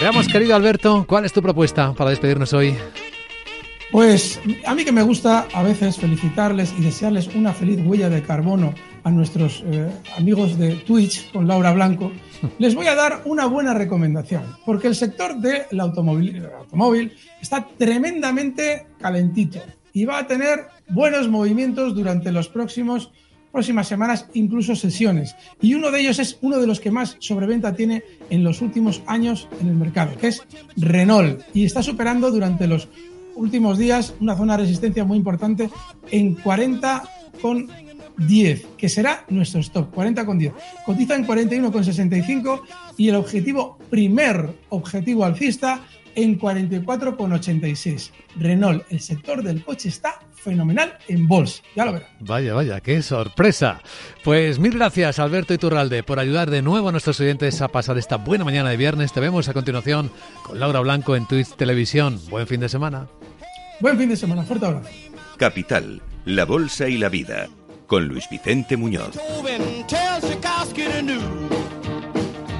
Veamos, querido Alberto, ¿cuál es tu propuesta para despedirnos hoy? Pues a mí que me gusta a veces felicitarles y desearles una feliz huella de carbono a nuestros eh, amigos de Twitch con Laura Blanco, les voy a dar una buena recomendación, porque el sector del automóvil, automóvil está tremendamente calentito y va a tener buenos movimientos durante los próximos próximas semanas, incluso sesiones. Y uno de ellos es uno de los que más sobreventa tiene en los últimos años en el mercado, que es Renault. Y está superando durante los últimos días una zona de resistencia muy importante en 40,10, que será nuestro stop, 40,10. Cotiza en 41,65 y el objetivo, primer objetivo alcista, en 44,86. Renault, el sector del coche está fenomenal en bolsa. Ya lo verán. Vaya, vaya, qué sorpresa. Pues mil gracias, Alberto Iturralde, por ayudar de nuevo a nuestros oyentes a pasar esta buena mañana de viernes. Te vemos a continuación con Laura Blanco en Twitch Televisión. Buen fin de semana. Buen fin de semana. Fuerte abrazo. Capital, la bolsa y la vida. Con Luis Vicente Muñoz.